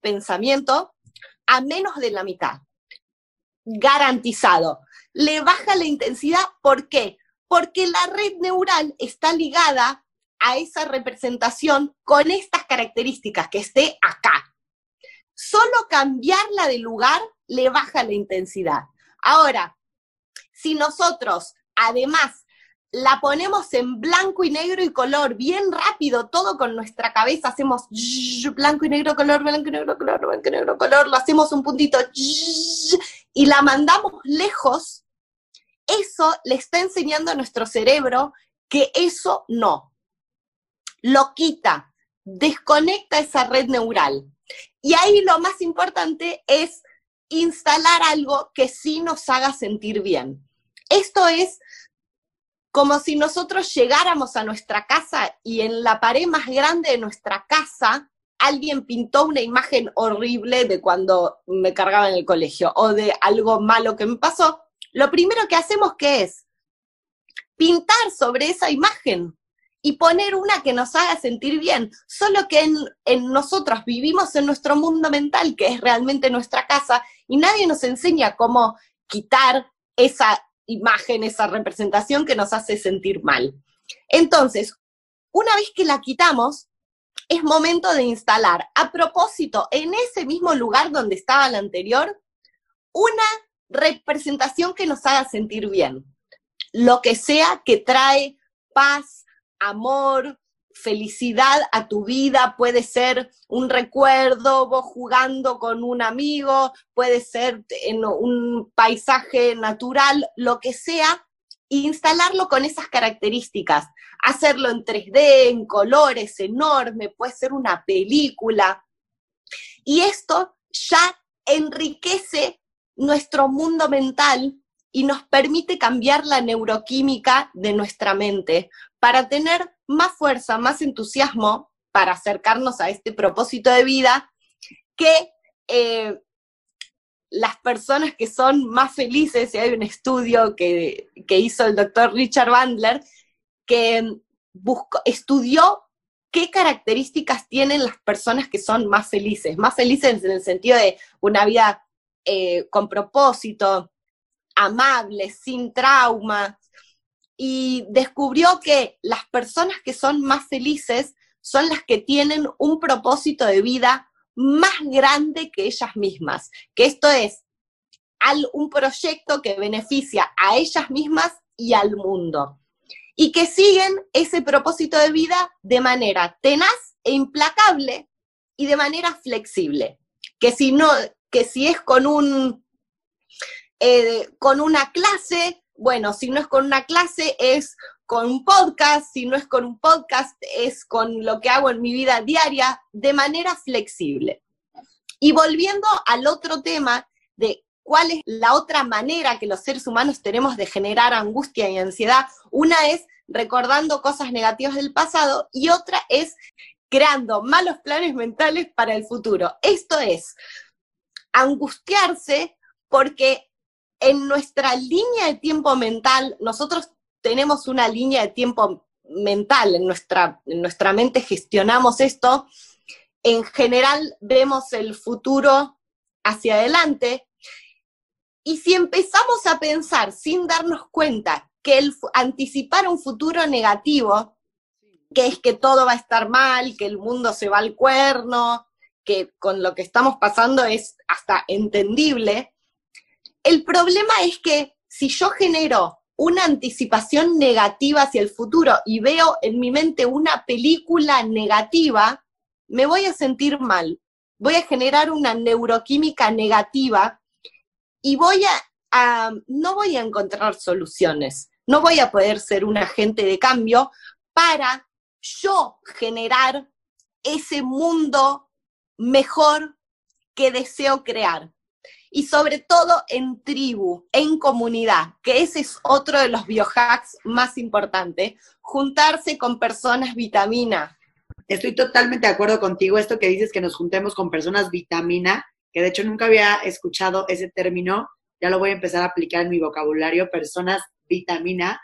pensamiento a menos de la mitad. Garantizado. Le baja la intensidad, ¿por qué? Porque la red neural está ligada a esa representación con estas características, que esté acá, solo cambiarla de lugar le baja la intensidad. Ahora, si nosotros además la ponemos en blanco y negro y color, bien rápido, todo con nuestra cabeza, hacemos blanco y negro, color, blanco y negro, color, blanco y negro, color, lo hacemos un puntito y la mandamos lejos, eso le está enseñando a nuestro cerebro que eso no. Lo quita, desconecta esa red neural. Y ahí lo más importante es instalar algo que sí nos haga sentir bien. Esto es como si nosotros llegáramos a nuestra casa y en la pared más grande de nuestra casa alguien pintó una imagen horrible de cuando me cargaba en el colegio o de algo malo que me pasó. Lo primero que hacemos es pintar sobre esa imagen y poner una que nos haga sentir bien. Solo que en, nosotros vivimos en nuestro mundo mental, que es realmente nuestra casa, y nadie nos enseña cómo quitar esa imagen, esa representación que nos hace sentir mal. Entonces, una vez que la quitamos, es momento de instalar, a propósito, en ese mismo lugar donde estaba la anterior, una representación que nos haga sentir bien. Lo que sea que trae paz, amor, felicidad a tu vida, puede ser un recuerdo, vos jugando con un amigo, puede ser en un paisaje natural, lo que sea, e instalarlo con esas características, hacerlo en 3D, en colores enorme, puede ser una película. Y esto ya enriquece nuestro mundo mental y nos permite cambiar la neuroquímica de nuestra mente para tener más fuerza, más entusiasmo para acercarnos a este propósito de vida que eh, las personas que son más felices, y hay un estudio que, hizo el doctor Richard Bandler, que buscó, estudió qué características tienen las personas que son más felices, más felices en el sentido de una vida eh, con propósito, amable, sin trauma, y descubrió que las personas que son más felices son las que tienen un propósito de vida más grande que ellas mismas, que esto es un proyecto que beneficia a ellas mismas y al mundo, y que siguen ese propósito de vida de manera tenaz e implacable y de manera flexible, que si, no, que si es con, un, eh, con una clase, bueno, si no es con una clase, es con un podcast, si no es con un podcast, es con lo que hago en mi vida diaria, de manera flexible. Y volviendo al otro tema de cuál es la otra manera que los seres humanos tenemos de generar angustia y ansiedad, una es recordando cosas negativas del pasado y otra es creando malos planes mentales para el futuro. Esto es angustiarse porque en nuestra línea de tiempo mental, nosotros tenemos una línea de tiempo mental, en nuestra, en nuestra mente gestionamos esto, en general vemos el futuro hacia adelante, y si empezamos a pensar sin darnos cuenta que el anticipar un futuro negativo, que es que todo va a estar mal, que el mundo se va al cuerno, que con lo que estamos pasando es hasta entendible, el problema es que si yo genero una anticipación negativa hacia el futuro y veo en mi mente una película negativa, me voy a sentir mal, voy a generar una neuroquímica negativa y voy a, no voy a encontrar soluciones, no voy a poder ser un agente de cambio para yo generar ese mundo mejor que deseo crear y sobre todo en tribu, en comunidad, que ese es otro de los biohacks más importantes, juntarse con personas vitamina. Estoy totalmente de acuerdo contigo, esto que dices que nos juntemos con personas vitamina, que de hecho nunca había escuchado ese término, ya lo voy a empezar a aplicar en mi vocabulario, personas vitamina.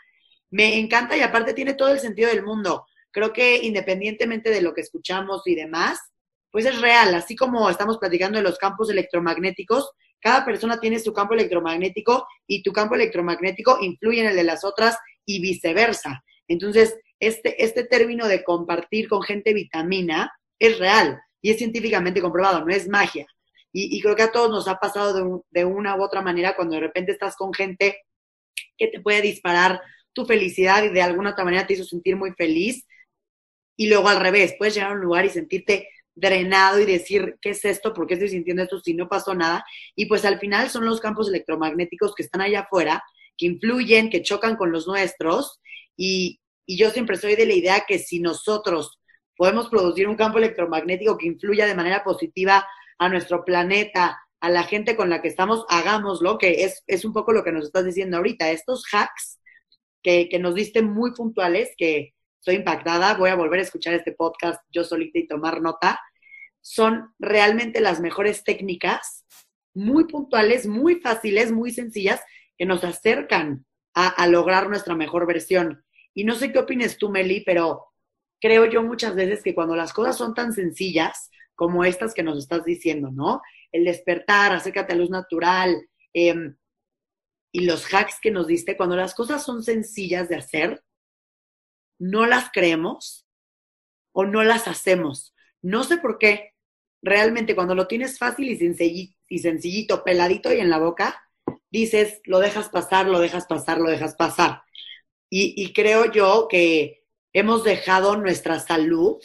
Me encanta y aparte tiene todo el sentido del mundo. Creo que independientemente de lo que escuchamos y demás, pues es real, así como estamos platicando de los campos electromagnéticos, cada persona tiene su campo electromagnético y tu campo electromagnético influye en el de las otras y viceversa. Entonces, este, este término de compartir con gente vitamina es real y es científicamente comprobado, no es magia. Y, creo que a todos nos ha pasado de, de, una u otra manera cuando de repente estás con gente que te puede disparar tu felicidad y de alguna otra manera te hizo sentir muy feliz. Y luego al revés, puedes llegar a un lugar y sentirte drenado y decir, ¿qué es esto? ¿Por qué estoy sintiendo esto si no pasó nada? Y pues al final son los campos electromagnéticos que están allá afuera, que influyen, que chocan con los nuestros. Y, yo siempre soy de la idea que si nosotros podemos producir un campo electromagnético que influya de manera positiva a nuestro planeta, a la gente con la que estamos, hagámoslo, que es, es un poco lo que nos estás diciendo ahorita. Estos hacks que, que nos diste muy puntuales, que, estoy impactada, voy a volver a escuchar este podcast yo solita y tomar nota. Son realmente las mejores técnicas, muy puntuales, muy fáciles, muy sencillas, que nos acercan a, lograr nuestra mejor versión. Y no sé qué opines tú, Meli, pero creo yo muchas veces que cuando las cosas son tan sencillas como estas que nos estás diciendo, ¿no? El despertar, acércate a luz natural, em, y los hacks que nos diste, cuando las cosas son sencillas de hacer, no las creemos o no las hacemos. No sé por qué. Realmente cuando lo tienes fácil y sencillito, y sencillito, peladito y en la boca, dices, lo dejas pasar, lo dejas pasar, lo dejas pasar. Y, creo yo que hemos dejado nuestra salud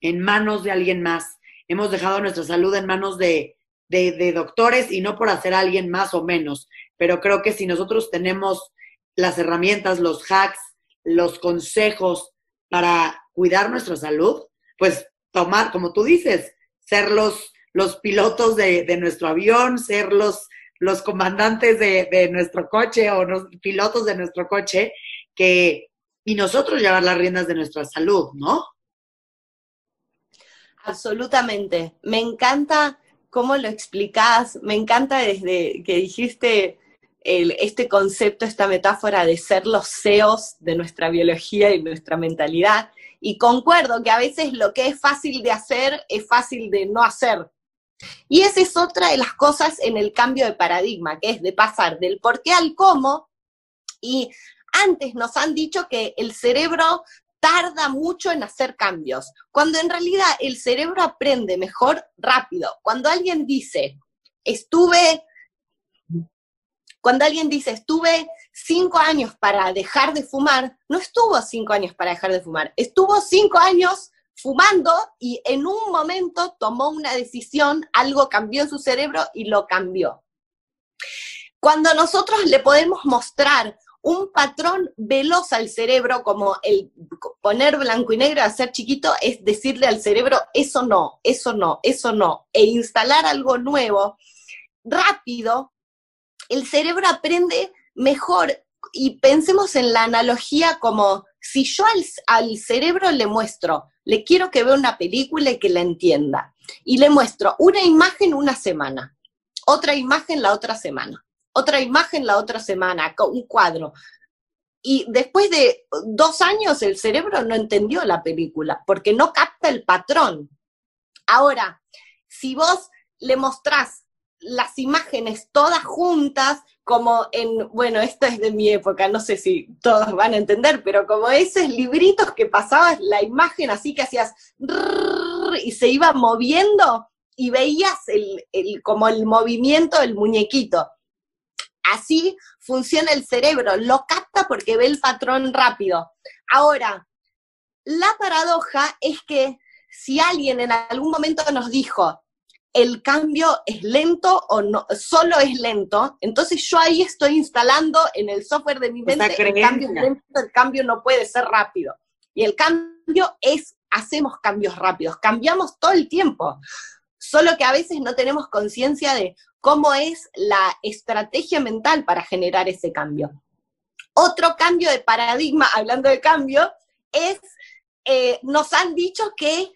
en manos de alguien más. Hemos dejado nuestra salud en manos de, de, doctores y no por hacer a alguien más o menos. Pero creo que si nosotros tenemos las herramientas, los hacks, los consejos para cuidar nuestra salud, pues tomar, como tú dices, ser los, los pilotos de, de nuestro avión, ser los, los comandantes de, de, nuestro coche o los pilotos de nuestro coche, que, y nosotros llevar las riendas de nuestra salud, ¿no? Absolutamente. Me encanta cómo lo explicás, me encanta desde que dijiste este concepto, esta metáfora de ser los CEOs de nuestra biología y nuestra mentalidad. Y concuerdo que a veces lo que es fácil de hacer es fácil de no hacer. Y esa es otra de las cosas en el cambio de paradigma, que es de pasar del por qué al cómo. Y antes nos han dicho que el cerebro tarda mucho en hacer cambios, cuando en realidad el cerebro aprende mejor rápido. Cuando alguien dice, estuve, cuando alguien dice, estuve cinco años para dejar de fumar, no estuvo cinco años para dejar de fumar, estuvo cinco años fumando y en un momento tomó una decisión, algo cambió en su cerebro y lo cambió. Cuando nosotros le podemos mostrar un patrón veloz al cerebro, como el poner blanco y negro, hacer chiquito, es decirle al cerebro, eso no, eso no, eso no, e instalar algo nuevo, rápido, el cerebro aprende mejor. Y pensemos en la analogía como si yo al, cerebro le muestro, le quiero que vea una película y que la entienda, y le muestro una imagen una semana, otra imagen la otra semana otra imagen la otra semana, un cuadro. Y después de dos años el cerebro no entendió la película porque no capta el patrón. Ahora, si vos le mostrás las imágenes todas juntas, como en, bueno, esto es de mi época, no sé si todos van a entender, pero como esos libritos que pasabas la imagen así que hacías y se iba moviendo y veías el, el, como el movimiento del muñequito. Así funciona el cerebro, lo capta porque ve el patrón rápido. Ahora, la paradoja es que si alguien en algún momento nos dijo, el cambio es lento o no, solo es lento, entonces yo ahí estoy instalando en el software de mi mente el cambio es lento, el cambio no puede ser rápido. Y el cambio es, hacemos cambios rápidos, cambiamos todo el tiempo, solo que a veces no tenemos conciencia de, cómo es la estrategia mental para generar ese cambio. Otro cambio de paradigma, hablando de cambio, es, eh, nos han dicho que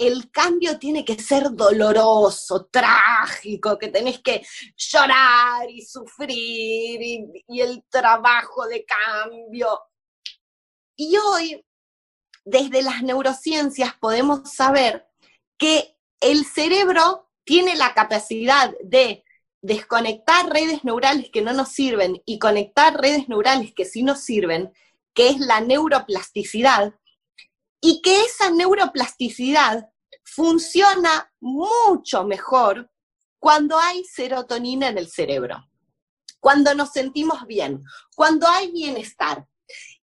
el cambio tiene que ser doloroso, trágico, que tenés que llorar y sufrir y, el trabajo de cambio. Y hoy, desde las neurociencias, podemos saber que el cerebro tiene la capacidad de desconectar redes neurales que no nos sirven y conectar redes neurales que sí nos sirven, que es la neuroplasticidad, y que esa neuroplasticidad funciona mucho mejor cuando hay serotonina en el cerebro, cuando nos sentimos bien, cuando hay bienestar.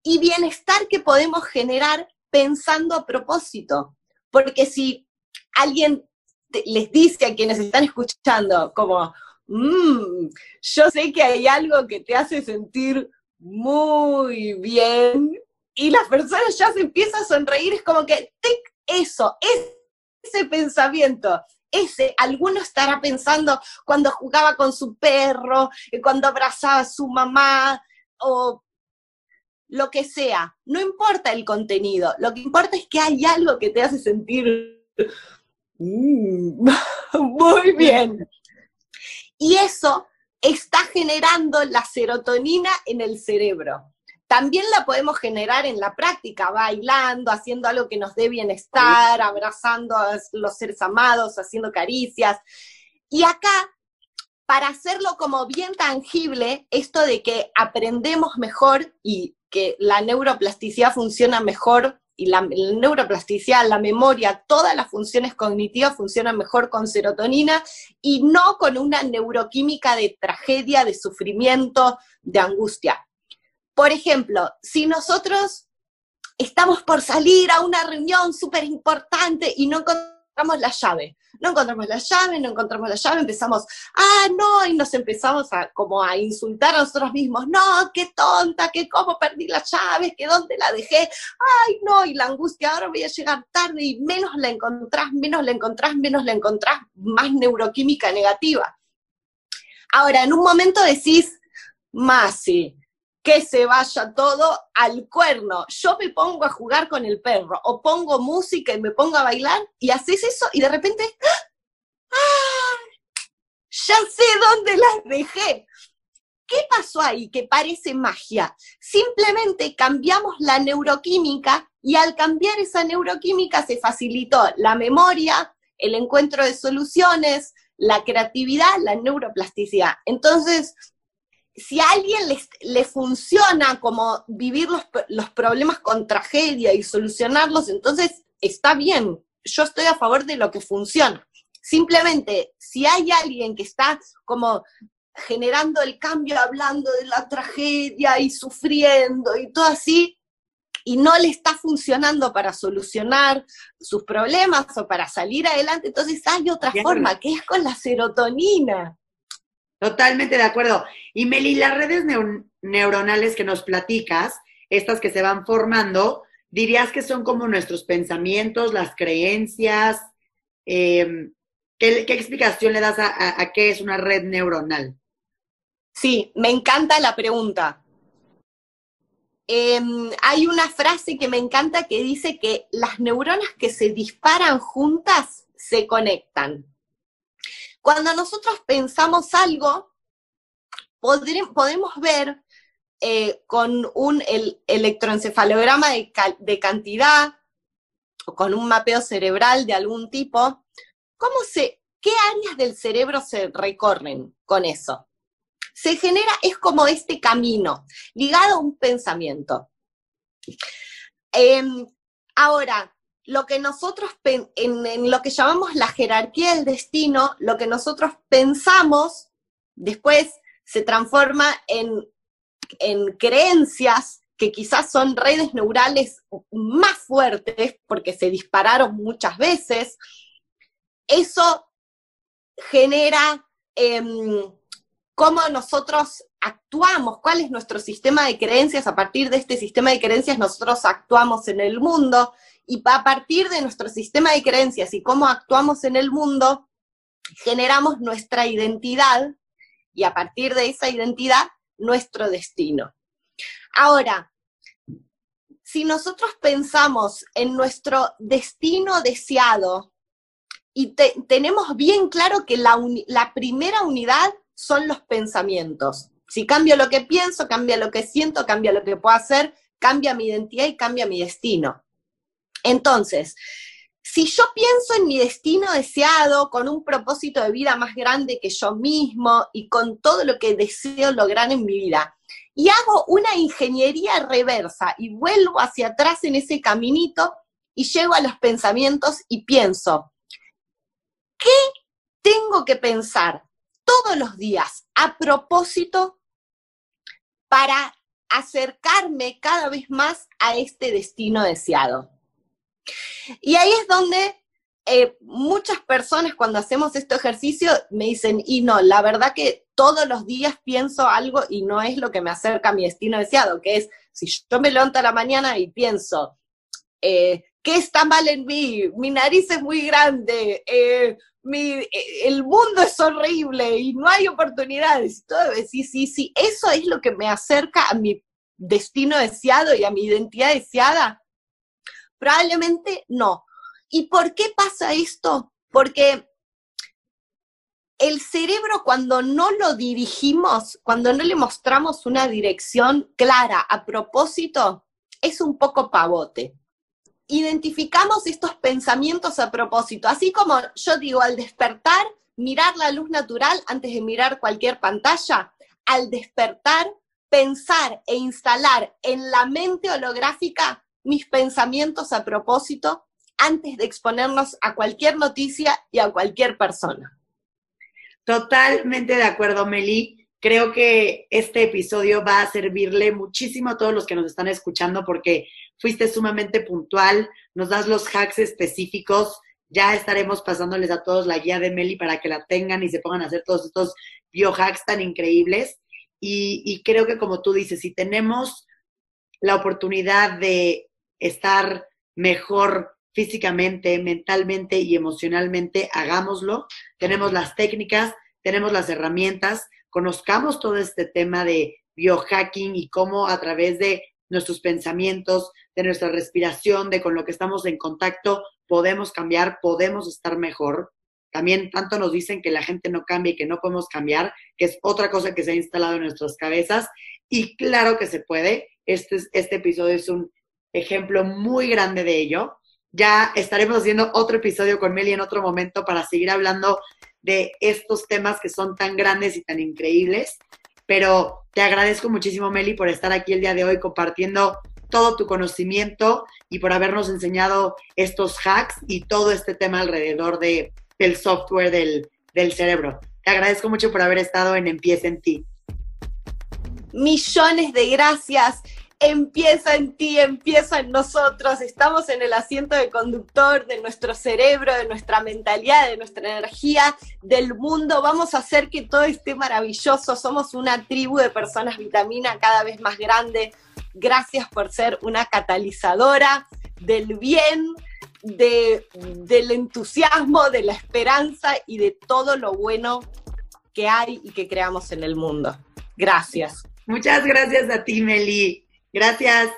Y bienestar que podemos generar pensando a propósito, porque si alguien les dice a quienes están escuchando como, mmm, yo sé que hay algo que te hace sentir muy bien y las personas ya se empiezan a sonreír, es como que, eso, ese pensamiento, ese, alguno estará pensando cuando jugaba con su perro, eh, cuando abrazaba a su mamá, o lo que sea. No importa el contenido, lo que importa es que hay algo que te hace sentir mm, muy bien. Y eso está generando la serotonina en el cerebro. También la podemos generar en la práctica, bailando, haciendo algo que nos dé bienestar, abrazando a los seres amados, haciendo caricias. Y acá, para hacerlo como bien tangible, esto de que aprendemos mejor y que la neuroplasticidad funciona mejor y la, neuroplasticidad, la memoria, todas las funciones cognitivas funcionan mejor con serotonina y no con una neuroquímica de tragedia, de sufrimiento, de angustia. Por ejemplo, si nosotros estamos por salir a una reunión súper importante y no encontramos la llave. No encontramos la llave, no encontramos la llave, empezamos, ah, no, y nos empezamos a como a insultar a nosotros mismos, no, qué tonta, que cómo perdí la llave, que dónde la dejé, ay, no, y la angustia, ahora voy a llegar tarde y menos la encontrás, menos la encontrás, menos la encontrás, más neuroquímica negativa. Ahora, en un momento decís, Masi, que se vaya todo al cuerno. Yo me pongo a jugar con el perro o pongo música y me pongo a bailar y haces eso y de repente, ¡ah! Ya sé dónde las dejé. ¿Qué pasó ahí que parece magia? Simplemente cambiamos la neuroquímica y al cambiar esa neuroquímica se facilitó la memoria, el encuentro de soluciones, la creatividad, la neuroplasticidad. Entonces, si a alguien le funciona como vivir los, los, problemas con tragedia y solucionarlos, entonces está bien. Yo estoy a favor de lo que funciona. Simplemente, si hay alguien que está como generando el cambio, hablando de la tragedia y sufriendo y todo así, y no le está funcionando para solucionar sus problemas o para salir adelante, entonces hay otra forma, que es con la serotonina. Totalmente de acuerdo. Y Meli, las redes neuronales que nos platicas, estas que se van formando, dirías que son como nuestros pensamientos, las creencias. Em, ¿qué, explicación le das a, qué es una red neuronal? Sí, me encanta la pregunta. Em, hay una frase que me encanta que dice que las neuronas que se disparan juntas se conectan. Cuando nosotros pensamos algo, podemos ver eh, con un electroencefalograma de, cantidad o con un mapeo cerebral de algún tipo, cómo se, qué áreas del cerebro se recorren con eso. Se genera, es como este camino, ligado a un pensamiento. Em, ahora, lo que nosotros, en, lo que llamamos la jerarquía del destino, lo que nosotros pensamos, después se transforma en, en creencias que quizás son redes neurales más fuertes porque se dispararon muchas veces. Eso genera em, cómo nosotros actuamos, cuál es nuestro sistema de creencias, a partir de este sistema de creencias nosotros actuamos en el mundo. Y a partir de nuestro sistema de creencias y cómo actuamos en el mundo, generamos nuestra identidad. Y a partir de esa identidad, nuestro destino. Ahora, si nosotros pensamos en nuestro destino deseado y tenemos bien claro que la, la primera unidad son los pensamientos. Si cambio lo que pienso, cambia lo que siento, cambia lo que puedo hacer, cambia mi identidad y cambia mi destino. Entonces, si yo pienso en mi destino deseado, con un propósito de vida más grande que yo mismo y con todo lo que deseo lograr en mi vida, y hago una ingeniería reversa y vuelvo hacia atrás en ese caminito y llego a los pensamientos y pienso, ¿qué tengo que pensar todos los días a propósito para acercarme cada vez más a este destino deseado? Y ahí es donde eh, muchas personas cuando hacemos este ejercicio me dicen, y no, la verdad que todos los días pienso algo y no es lo que me acerca a mi destino deseado, que es, si yo me levanto a la mañana y pienso, eh, ¿qué está mal en mí? Mi nariz es muy grande, eh, el mundo es horrible y no hay oportunidades. Todo, sí, sí, sí, eso es lo que me acerca a mi destino deseado y a mi identidad deseada Probablemente no. ¿Y por qué pasa esto? Porque el cerebro cuando no lo dirigimos, cuando no le mostramos una dirección clara a propósito, es un poco pavote. Identificamos estos pensamientos a propósito, así como yo digo, al despertar, mirar la luz natural antes de mirar cualquier pantalla, al despertar, pensar e instalar en la mente holográfica mis pensamientos a propósito antes de exponernos a cualquier noticia y a cualquier persona. Totalmente de acuerdo, Meli. Creo que este episodio va a servirle muchísimo a todos los que nos están escuchando porque fuiste sumamente puntual, nos das los hacks específicos. Ya estaremos pasándoles a todos la guía de Meli para que la tengan y se pongan a hacer todos estos biohacks tan increíbles. Y, y creo que como tú dices, si tenemos la oportunidad de estar mejor físicamente, mentalmente y emocionalmente, hagámoslo. Tenemos las técnicas, tenemos las herramientas, conozcamos todo este tema de biohacking y cómo a través de nuestros pensamientos, de nuestra respiración, de con lo que estamos en contacto, podemos cambiar, podemos estar mejor. También tanto nos dicen que la gente no cambia y que no podemos cambiar, que es otra cosa que se ha instalado en nuestras cabezas. Y claro que se puede. Este, este episodio es un ejemplo muy grande de ello. Ya estaremos haciendo otro episodio con Meli en otro momento para seguir hablando de estos temas que son tan grandes y tan increíbles. Pero te agradezco muchísimo, Meli, por estar aquí el día de hoy compartiendo todo tu conocimiento y por habernos enseñado estos hacks y todo este tema alrededor de, del software del, del cerebro. Te agradezco mucho por haber estado en Empieza en ti. Millones de gracias. Empieza en ti, empieza en nosotros, estamos en el asiento de conductor de nuestro cerebro, de nuestra mentalidad, de nuestra energía, del mundo, vamos a hacer que todo esté maravilloso, somos una tribu de personas vitamina cada vez más grande, gracias por ser una catalizadora del bien, de, del entusiasmo, de la esperanza y de todo lo bueno que hay y que creamos en el mundo. Gracias. Muchas gracias a ti, Meli. Gracias.